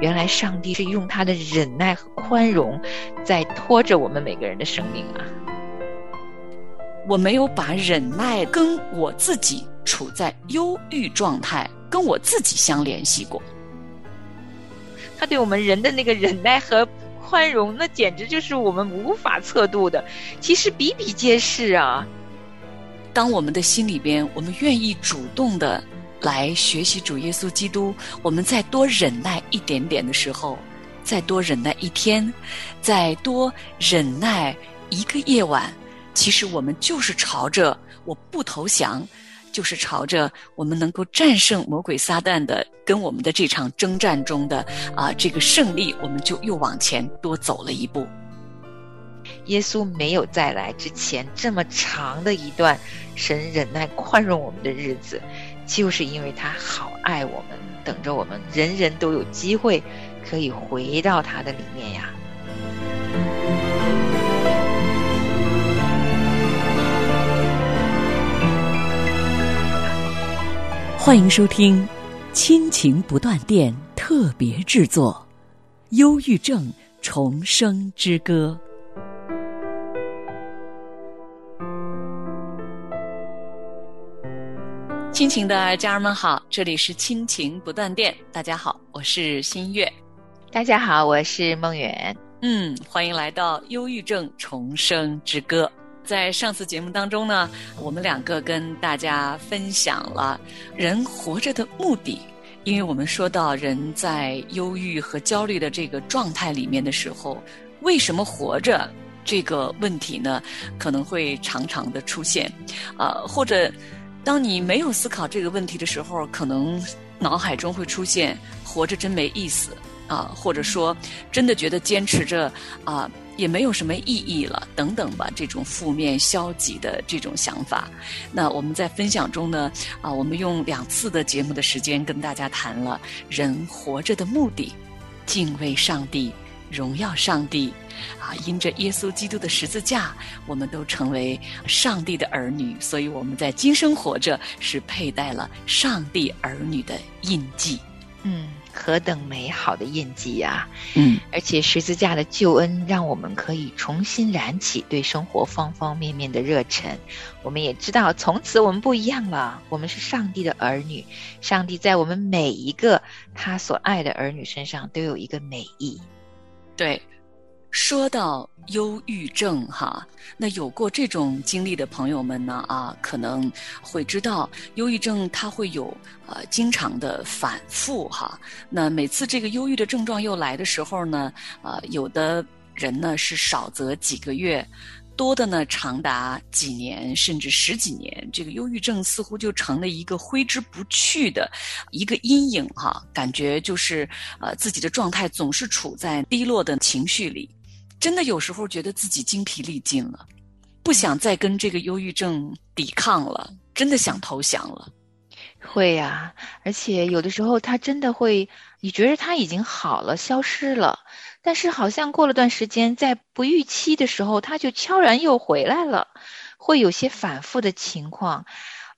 原来上帝是用他的忍耐和宽容，在拖着我们每个人的生命啊！我没有把忍耐跟我自己处在忧郁状态，跟我自己相联系过。他对我们人的那个忍耐和宽容，那简直就是我们无法测度的，其实比比皆是啊！当我们的心里边，我们愿意主动的来学习主耶稣基督，我们再多忍耐一点点的时候，再多忍耐一天，再多忍耐一个夜晚。其实我们就是朝着我不投降，就是朝着我们能够战胜魔鬼撒旦的，跟我们的这场征战中的啊这个胜利，我们就又往前多走了一步。耶稣没有再来之前这么长的一段神忍耐宽容我们的日子，就是因为他好爱我们，等着我们人人都有机会可以回到他的里面呀。欢迎收听《亲情不断电》特别制作，《忧郁症重生之歌》。情的家人们好，这里是亲情不断电，大家好，我是新月，大家好，我是梦远，嗯，欢迎来到《忧郁症重生之歌》。在上次节目当中呢，我们两个跟大家分享了人活着的目的，因为我们说到人在忧郁和焦虑的这个状态里面的时候，为什么活着这个问题呢，可能会常常的出现，啊，或者当你没有思考这个问题的时候，可能脑海中会出现活着真没意思啊，或者说真的觉得坚持着啊。也没有什么意义了，等等吧，这种负面消极的这种想法。那我们在分享中呢，啊，我们用两次的节目的时间跟大家谈了人活着的目的：敬畏上帝，荣耀上帝。啊，因着耶稣基督的十字架，我们都成为上帝的儿女，所以我们在今生活着是佩戴了上帝儿女的印记。嗯。何等美好的印记呀！嗯，而且十字架的救恩让我们可以重新燃起对生活方方面面的热忱。我们也知道，从此我们不一样了。我们是上帝的儿女，上帝在我们每一个他所爱的儿女身上都有一个美意。对。说到忧郁症，哈，那有过这种经历的朋友们呢，啊，可能会知道，忧郁症它会有呃经常的反复，哈。那每次这个忧郁的症状又来的时候呢，呃，有的人呢是少则几个月。多的呢，长达几年甚至十几年，这个忧郁症似乎就成了一个挥之不去的一个阴影哈，感觉就是呃自己的状态总是处在低落的情绪里，真的有时候觉得自己精疲力尽了，不想再跟这个忧郁症抵抗了，真的想投降了。会呀，而且有的时候他真的会，你觉得他已经好了，消失了。但是好像过了段时间，在不预期的时候，他就悄然又回来了，会有些反复的情况。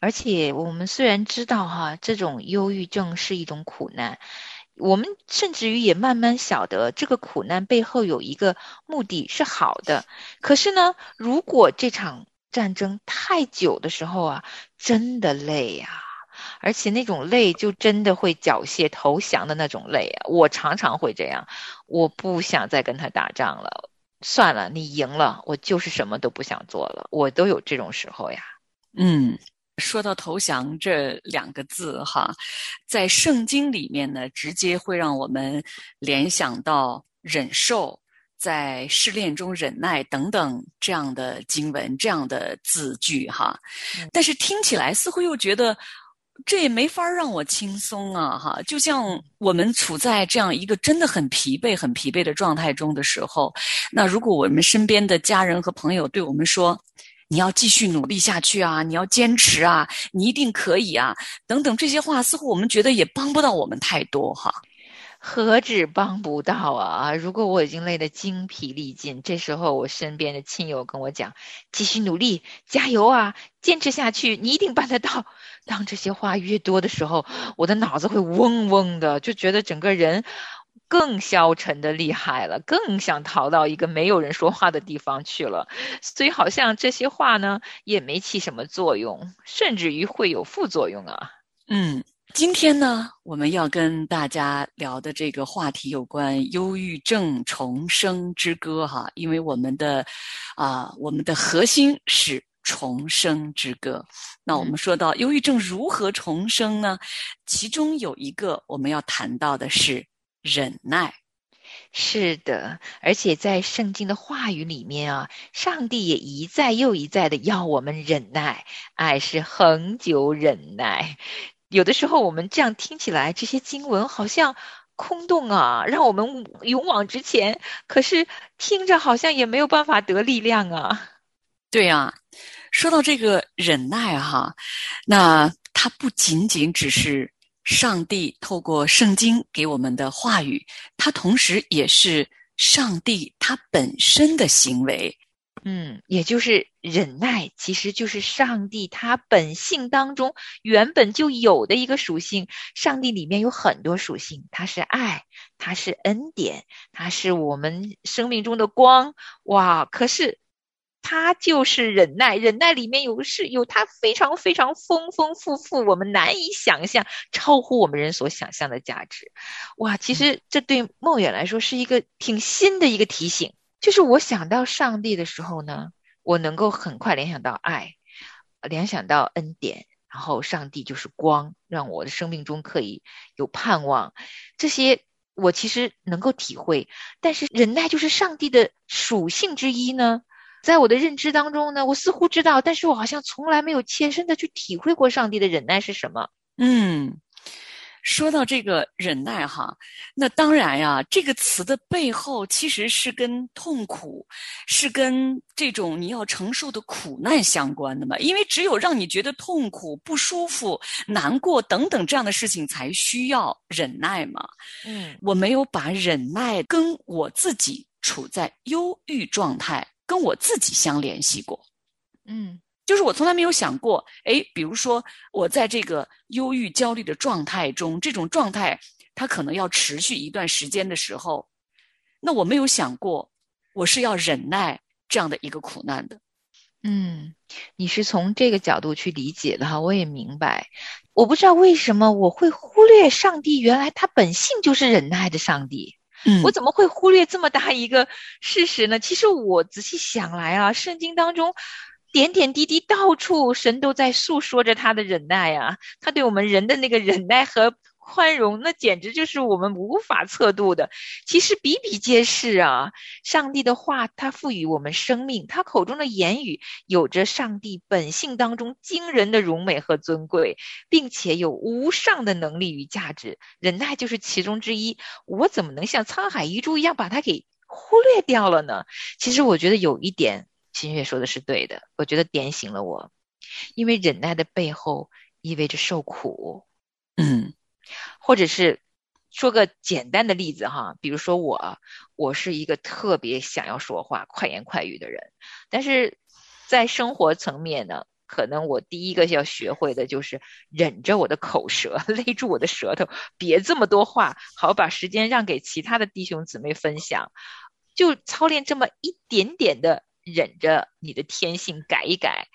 而且我们虽然知道哈，这种忧郁症是一种苦难，我们甚至于也慢慢晓得这个苦难背后有一个目的是好的。可是呢，如果这场战争太久的时候啊，真的累呀。而且那种累，就真的会缴械投降的那种累啊！我常常会这样，我不想再跟他打仗了，算了，你赢了，我就是什么都不想做了，我都有这种时候呀。嗯，说到投降这两个字哈，在圣经里面呢，直接会让我们联想到忍受，在试炼中忍耐等等这样的经文、这样的字句哈。但是听起来似乎又觉得。这也没法让我轻松啊，哈！就像我们处在这样一个真的很疲惫、很疲惫的状态中的时候，那如果我们身边的家人和朋友对我们说：“你要继续努力下去啊，你要坚持啊，你一定可以啊”等等这些话，似乎我们觉得也帮不到我们太多，哈。何止帮不到啊！如果我已经累得精疲力尽，这时候我身边的亲友跟我讲：“继续努力，加油啊，坚持下去，你一定办得到。”当这些话越多的时候，我的脑子会嗡嗡的，就觉得整个人更消沉的厉害了，更想逃到一个没有人说话的地方去了。所以好像这些话呢也没起什么作用，甚至于会有副作用啊。嗯。今天呢，我们要跟大家聊的这个话题有关忧郁症重生之歌哈，因为我们的啊，我们的核心是重生之歌。那我们说到忧郁症如何重生呢？其中有一个我们要谈到的是忍耐。是的，而且在圣经的话语里面啊，上帝也一再又一再的要我们忍耐，爱是恒久忍耐。有的时候，我们这样听起来，这些经文好像空洞啊，让我们勇往直前。可是听着好像也没有办法得力量啊。对呀，说到这个忍耐哈，那它不仅仅只是上帝透过圣经给我们的话语，它同时也是上帝他本身的行为。嗯，也就是忍耐，其实就是上帝他本性当中原本就有的一个属性。上帝里面有很多属性，它是爱，它是恩典，它是我们生命中的光。哇！可是它就是忍耐，忍耐里面有是有它非常非常丰丰富富，我们难以想象，超乎我们人所想象的价值。哇！其实这对梦远来说是一个挺新的一个提醒。就是我想到上帝的时候呢，我能够很快联想到爱，联想到恩典，然后上帝就是光，让我的生命中可以有盼望。这些我其实能够体会，但是忍耐就是上帝的属性之一呢。在我的认知当中呢，我似乎知道，但是我好像从来没有切身的去体会过上帝的忍耐是什么。嗯。说到这个忍耐哈，那当然呀，这个词的背后其实是跟痛苦，是跟这种你要承受的苦难相关的嘛。因为只有让你觉得痛苦、不舒服、难过等等这样的事情，才需要忍耐嘛。嗯，我没有把忍耐跟我自己处在忧郁状态，跟我自己相联系过。嗯。就是我从来没有想过，哎，比如说我在这个忧郁、焦虑的状态中，这种状态它可能要持续一段时间的时候，那我没有想过我是要忍耐这样的一个苦难的。嗯，你是从这个角度去理解的哈，我也明白。我不知道为什么我会忽略上帝，原来他本性就是忍耐的上帝。嗯，我怎么会忽略这么大一个事实呢？其实我仔细想来啊，圣经当中。点点滴滴，到处神都在诉说着他的忍耐啊！他对我们人的那个忍耐和宽容，那简直就是我们无法测度的。其实比比皆是啊！上帝的话，他赋予我们生命，他口中的言语有着上帝本性当中惊人的荣美和尊贵，并且有无上的能力与价值。忍耐就是其中之一。我怎么能像沧海一粟一样把它给忽略掉了呢？其实我觉得有一点。新月说的是对的，我觉得点醒了我，因为忍耐的背后意味着受苦，嗯，或者是说个简单的例子哈，比如说我，我是一个特别想要说话、快言快语的人，但是在生活层面呢，可能我第一个要学会的就是忍着我的口舌，勒住我的舌头，别这么多话，好把时间让给其他的弟兄姊妹分享，就操练这么一点点的。忍着你的天性改一改，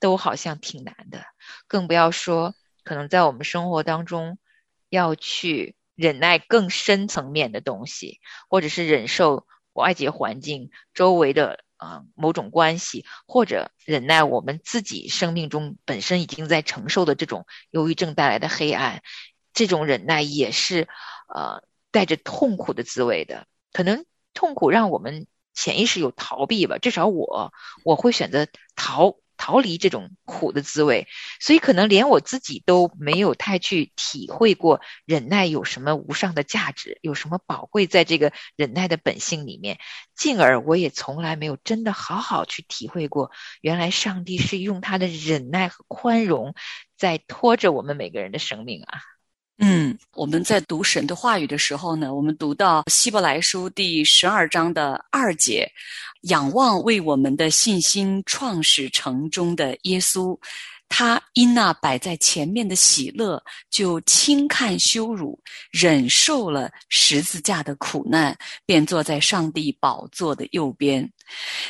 都好像挺难的。更不要说可能在我们生活当中要去忍耐更深层面的东西，或者是忍受外界环境周围的啊某种关系，或者忍耐我们自己生命中本身已经在承受的这种忧郁症带来的黑暗。这种忍耐也是呃带着痛苦的滋味的。可能痛苦让我们。潜意识有逃避吧，至少我我会选择逃逃离这种苦的滋味，所以可能连我自己都没有太去体会过忍耐有什么无上的价值，有什么宝贵在这个忍耐的本性里面，进而我也从来没有真的好好去体会过，原来上帝是用他的忍耐和宽容在拖着我们每个人的生命啊。嗯，我们在读神的话语的时候呢，我们读到希伯来书第十二章的二节，仰望为我们的信心创始成终的耶稣，他因那摆在前面的喜乐，就轻看羞辱，忍受了十字架的苦难，便坐在上帝宝座的右边。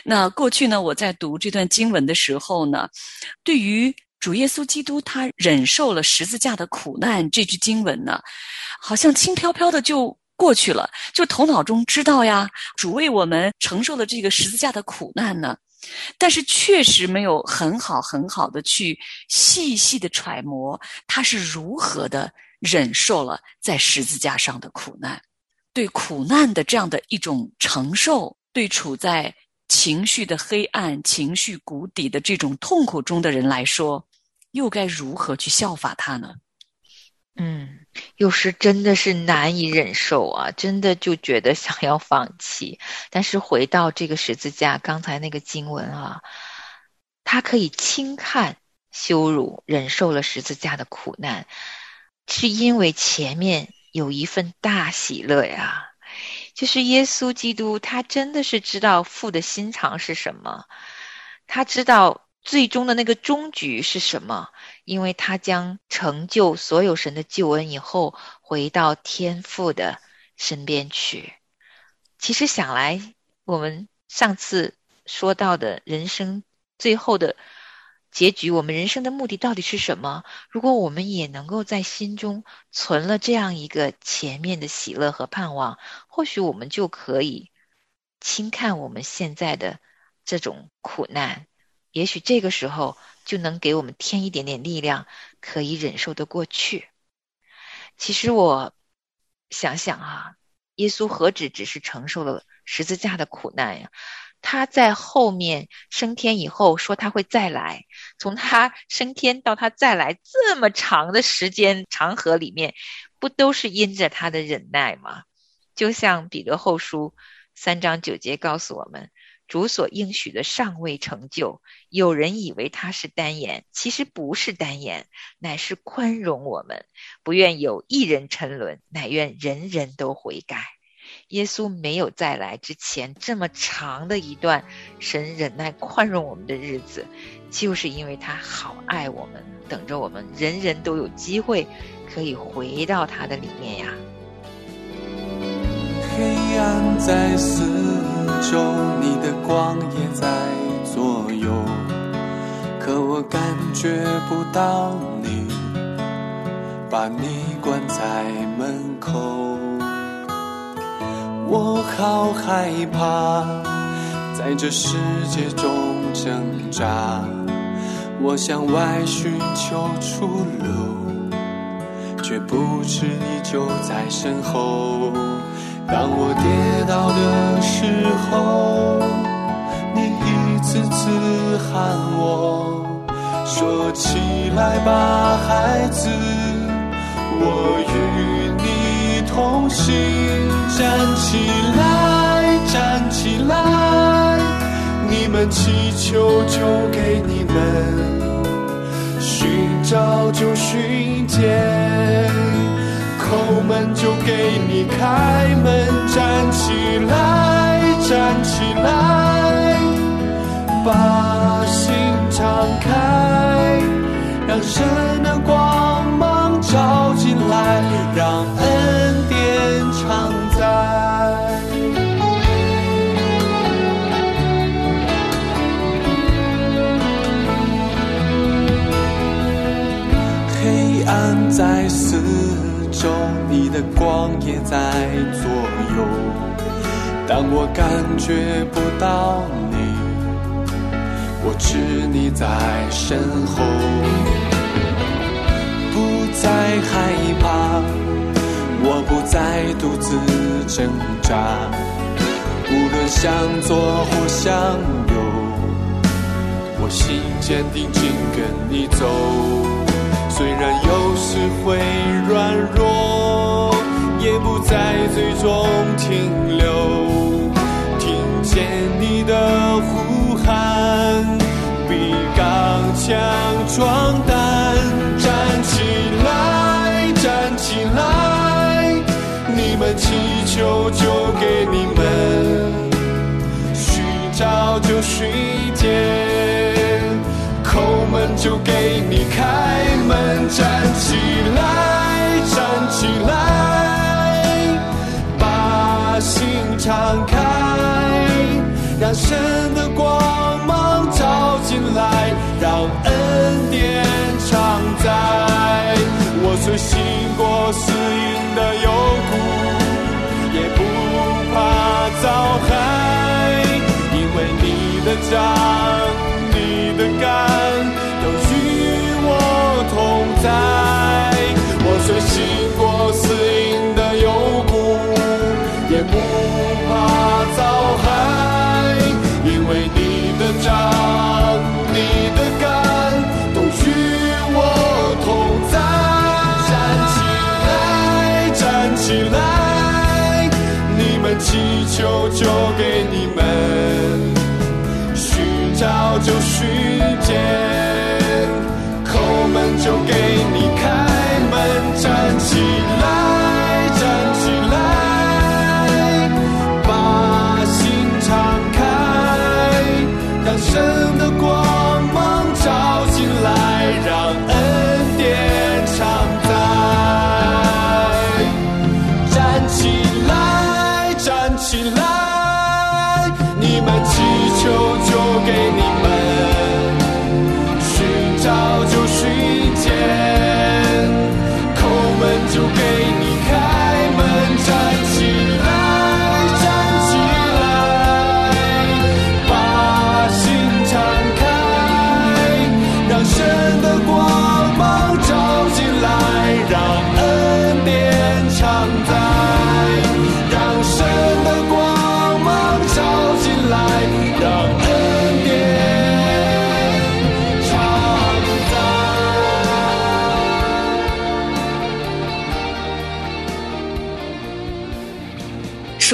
那过去呢，我在读这段经文的时候呢，对于主耶稣基督他忍受了十字架的苦难这句经文呢，好像轻飘飘的就过去了，就头脑中知道呀，主为我们承受了这个十字架的苦难呢。但是确实没有很好很好的去细细的揣摩他是如何的忍受了在十字架上的苦难，对苦难的这样的一种承受，对处在情绪的黑暗、情绪谷底的这种痛苦中的人来说，又该如何去效法他呢？嗯，有时真的是难以忍受啊，真的就觉得想要放弃。但是回到这个十字架，刚才那个经文啊，他可以轻看羞辱，忍受了十字架的苦难，是因为前面有一份大喜乐呀。就是耶稣基督，他真的是知道父的心肠是什么，他知道最终的那个终局是什么。因为他将成就所有神的救恩以后，回到天父的身边去。其实想来，我们上次说到的人生最后的结局，我们人生的目的到底是什么？如果我们也能够在心中存了这样一个前面的喜乐和盼望，或许我们就可以轻看我们现在的这种苦难。也许这个时候。就能给我们添一点点力量，可以忍受得过去。其实我想想啊，耶稣何止只是承受了十字架的苦难呀？他在后面升天以后说他会再来，从他升天到他再来这么长的时间长河里面，不都是因着他的忍耐吗？就像彼得后书三章九节告诉我们。主所应许的尚未成就，有人以为他是单言，其实不是单言，乃是宽容我们，不愿有一人沉沦，乃愿人人都悔改。耶稣没有再来之前，这么长的一段神忍耐宽容我们的日子，就是因为他好爱我们，等着我们人人都有机会可以回到他的里面呀。黑暗在四。你的光也在左右，可我感觉不到你，把你关在门口。我好害怕，在这世界中挣扎，我向外寻求出路，却不知你就在身后。当我跌倒的时候，你一次次喊我，说起来吧，孩子，我与你同行。站起来，站起来，你们祈求就给你们，寻找就寻见。后门就给你开门，站起来，站起来，把心敞开，让神的光光也在左右，当我感觉不到你，我知你在身后。不再害怕，我不再独自挣扎，无论向左或向右，我心坚定，紧跟你走。虽然有时会软弱，也不在最终停留。听见你的呼喊，比刚强壮胆。站起来，站起来，你们祈求就给你们，寻找就寻见。门就给你开门，站起来，站起来，把心敞开，让神的光芒照进来，让恩典常在。我虽行过死荫的幽谷，也不怕遭害，因为你的杖、你的肝都与我同在。我虽行过死荫的幽谷，也不怕遭害，因为你的杖、你的竿都与我同在。站起来，站起来，你们祈求就寻见，叩门就给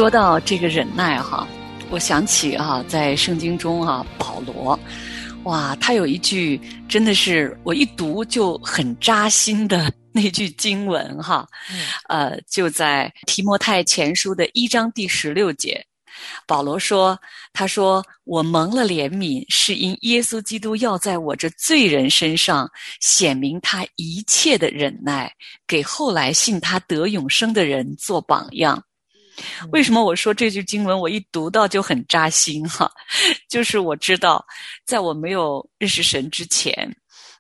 说到这个忍耐哈，我想起啊，在圣经中啊，保罗，哇，他有一句真的是我一读就很扎心的那句经文哈，呃，就在提摩太前书的一章第十六节，保罗说：“他说我蒙了怜悯，是因耶稣基督要在我这罪人身上显明他一切的忍耐，给后来信他得永生的人做榜样。”为什么我说这句经文我一读到就很扎心哈？就是我知道，在我没有认识神之前，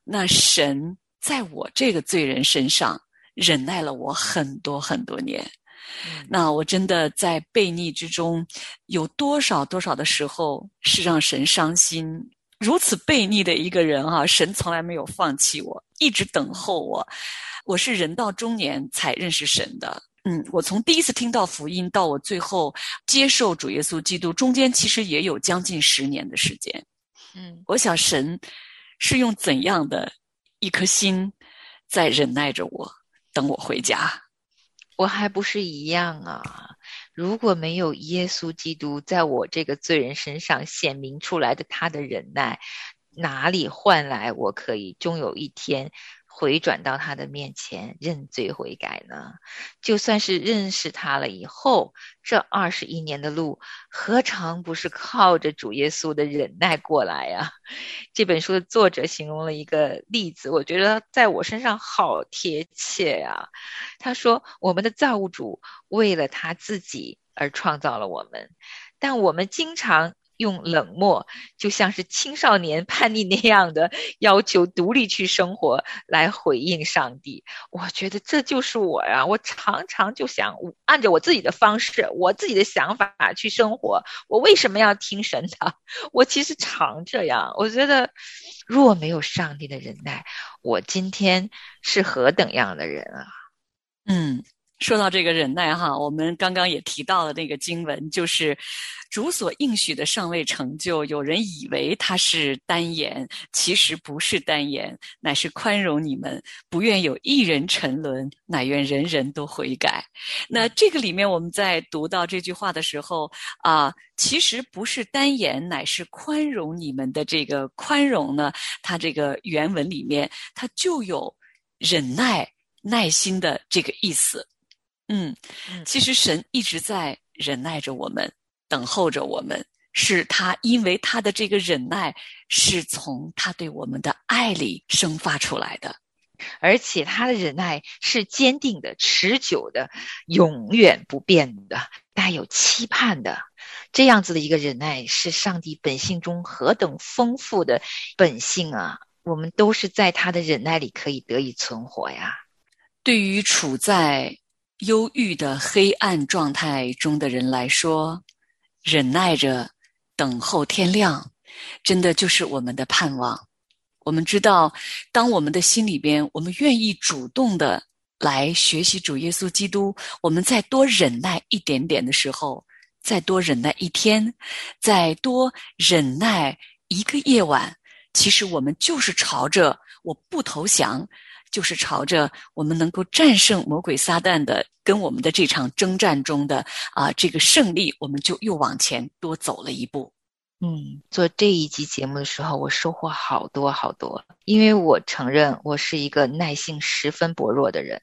那神在我这个罪人身上忍耐了我很多很多年。那我真的在悖逆之中，有多少多少的时候是让神伤心。如此悖逆的一个人哈、神从来没有放弃我，一直等候我。我是人到中年才认识神的。嗯，我从第一次听到福音到我最后接受主耶稣基督，中间其实也有将近十年的时间。嗯，我想神是用怎样的一颗心在忍耐着我，等我回家。我还不是一样啊！如果没有耶稣基督在我这个罪人身上显明出来的他的忍耐，哪里换来我可以终有一天回转到他的面前认罪悔改呢？就算是认识他了以后，这二十一年的路，何尝不是靠着主耶稣的忍耐过来呀、这本书的作者形容了一个例子，我觉得在我身上好贴切呀、他说：“我们的造物主为了他自己而创造了我们，但我们经常用冷漠，就像是青少年叛逆那样的要求独立去生活来回应上帝。我觉得这就是我呀、我常常就想按照我自己的方式，我自己的想法去生活。我为什么要听神的？我其实常这样。我觉得，若没有上帝的忍耐，我今天是何等样的人啊！嗯，说到这个忍耐哈，我们刚刚也提到了那个经文，就是主所应许的尚未成就，有人以为他是单言，其实不是单言，乃是宽容你们，不愿有一人沉沦，乃愿人人都悔改。那这个里面，我们在读到这句话的时候啊，其实不是单言，乃是宽容你们的这个宽容呢，它这个原文里面它就有忍耐。耐心的这个意思，嗯，嗯其实神一直在忍耐着我们，等候着我们，是他因为他的这个忍耐是从他对我们的爱里生发出来的，而且他的忍耐是坚定的、持久的、永远不变的、带有期盼的。这样子的一个忍耐，是上帝本性中何等丰富的本性啊！我们都是在他的忍耐里可以得以存活呀。对于处在忧郁的黑暗状态中的人来说，忍耐着等候天亮，真的就是我们的盼望。我们知道，当我们的心里边，我们愿意主动的来学习主耶稣基督，我们再多忍耐一点点的时候，再多忍耐一天，再多忍耐一个夜晚。其实我们就是朝着我不投降，就是朝着我们能够战胜魔鬼撒旦的，跟我们的这场征战中的啊这个胜利，我们就又往前多走了一步。嗯，做这一集节目的时候，我收获好多好多，因为我承认我是一个耐性十分薄弱的人，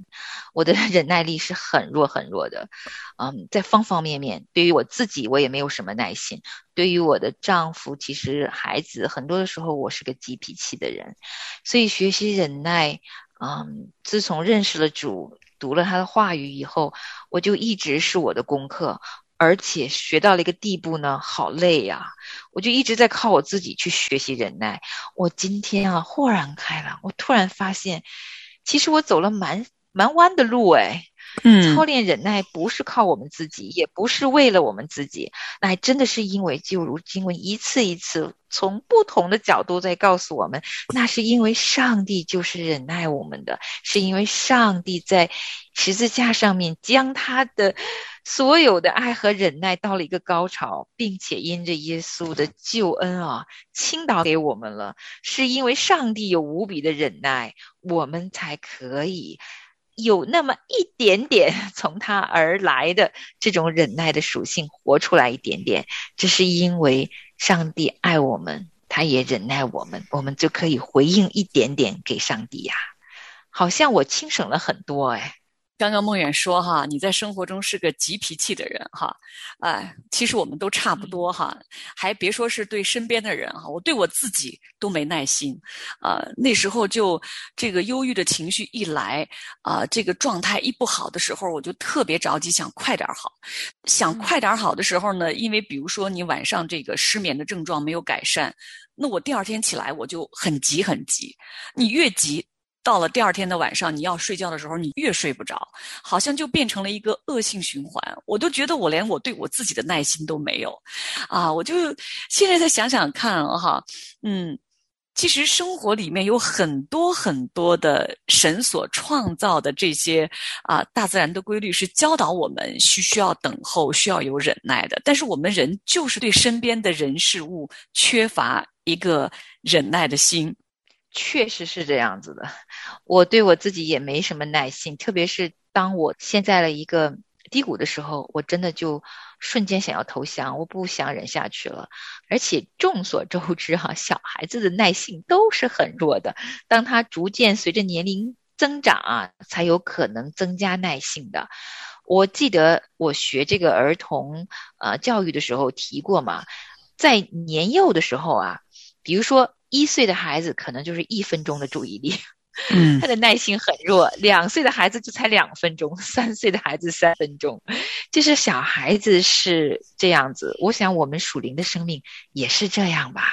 我的 忍耐力是很弱很弱的，嗯，在方方面面，对于我自己，我也没有什么耐心；对于我的丈夫，其实孩子，很多的时候我是个急脾气的人，所以学习忍耐，嗯，自从认识了主，读了他的话语以后，我就一直是我的功课。而且学到了一个地步呢，好累呀！我就一直在靠我自己去学习忍耐。我今天啊，豁然开朗，我突然发现，其实我走了蛮蛮弯的路哎。嗯，操练忍耐不是靠我们自己，也不是为了我们自己，那还真的是因为，就如经文一次一次从不同的角度在告诉我们，那是因为上帝就是忍耐我们的，是因为上帝在十字架上面将他的所有的爱和忍耐到了一个高潮，并且因着耶稣的救恩啊倾倒给我们了，是因为上帝有无比的忍耐，我们才可以。有那么一点点 从他而来的这种忍耐的属性活出来一点点，这是因为上帝爱我们，他也忍耐我们，我们就可以回应一点点给上帝呀。好像我轻省了很多哎。刚刚梦远说哈，你在生活中是个急脾气的人哈，哎，其实我们都差不多哈，还别说是对身边的人哈，我对我自己都没耐心，啊，那时候就这个忧郁的情绪一来，啊，这个状态一不好的时候，我就特别着急，想快点好，想快点好的时候呢，因为比如说你晚上这个失眠的症状没有改善，那我第二天起来我就很急很急，你越急。到了第二天的晚上，你要睡觉的时候，你越睡不着，好像就变成了一个恶性循环。我都觉得我连我对我自己的耐心都没有，啊，我就现在再想想看哈，嗯，其实生活里面有很多很多的神所创造的这些啊，大自然的规律是教导我们需需要等候，需要有忍耐的。但是我们人就是对身边的人事物缺乏一个忍耐的心。确实是这样子的，我对我自己也没什么耐心，特别是当我陷在了一个低谷的时候，我真的就瞬间想要投降，我不想忍下去了。而且众所周知哈，小孩子的耐性都是很弱的，当他逐渐随着年龄增长啊，才有可能增加耐性的。我记得我学这个儿童呃教育的时候提过嘛，在年幼的时候啊，比如说。一岁的孩子可能就是一分钟的注意力，嗯，他的耐心很弱。两岁的孩子就才两分钟，三岁的孩子三分钟，就是小孩子是这样子。我想我们属灵的生命也是这样吧？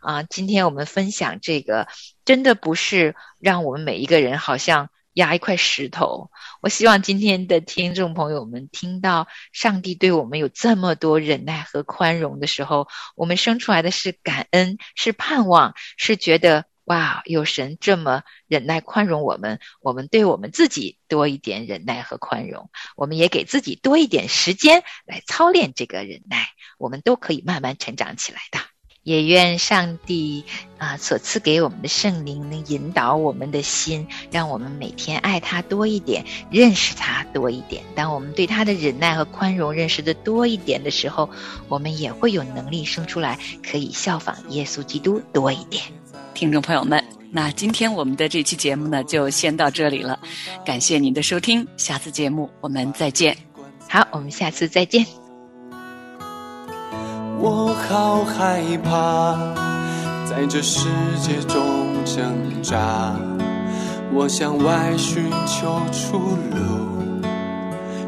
啊，今天我们分享这个，真的不是让我们每一个人好像。压一块石头。我希望今天的听众朋友们听到上帝对我们有这么多忍耐和宽容的时候，我们生出来的是感恩，是盼望，是觉得哇，有神这么忍耐宽容我们，我们对我们自己多一点忍耐和宽容，我们也给自己多一点时间来操练这个忍耐，我们都可以慢慢成长起来的。也愿上帝啊所赐给我们的圣灵能引导我们的心，让我们每天爱他多一点，认识他多一点。当我们对他的忍耐和宽容认识的多一点的时候，我们也会有能力生出来，可以效仿耶稣基督多一点。听众朋友们，那今天我们的这期节目呢，就先到这里了。感谢您的收听，下次节目我们再见。好，我们下次再见。我好害怕，在这世界中挣扎。我向外寻求出路，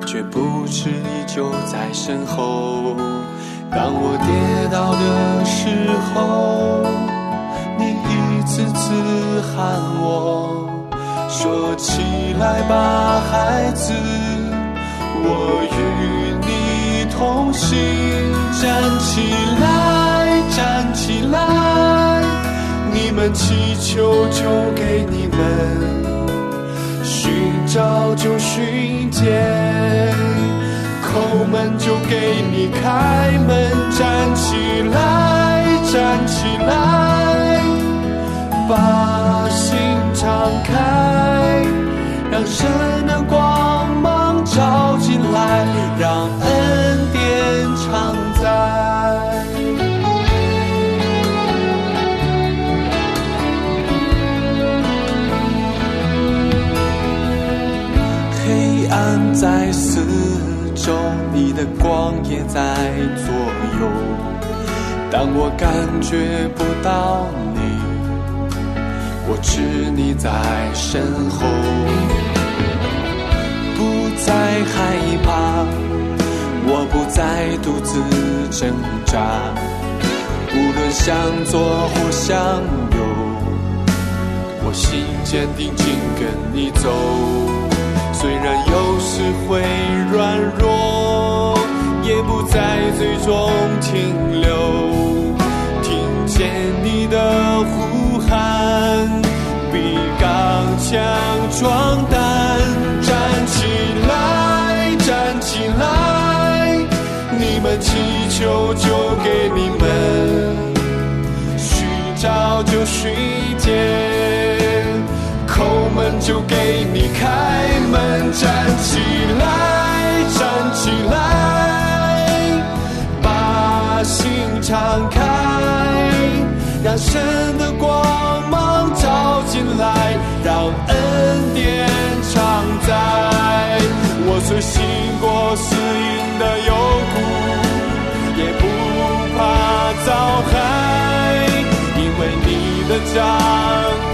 却不知你就在身后。当我跌倒的时候，你一次次喊我，说起来吧，孩子，我与同行。站起来，站起来，你们祈求就给你们，寻找就寻见。叩门就给你开门，站起来，站起来，光也在左右。当我感觉不到你，我知你在身后。不再害怕，我不再独自挣扎。无论向左或向右，我心坚定，紧跟你走。虽然有时会软弱，在最终停留。听见你的呼喊，比刚强壮胆。站起来，站起来，你们祈求就给你们，寻找就寻见。叩门就给你开我虽行过死荫的幽谷，也不怕遭害，因为你的杖。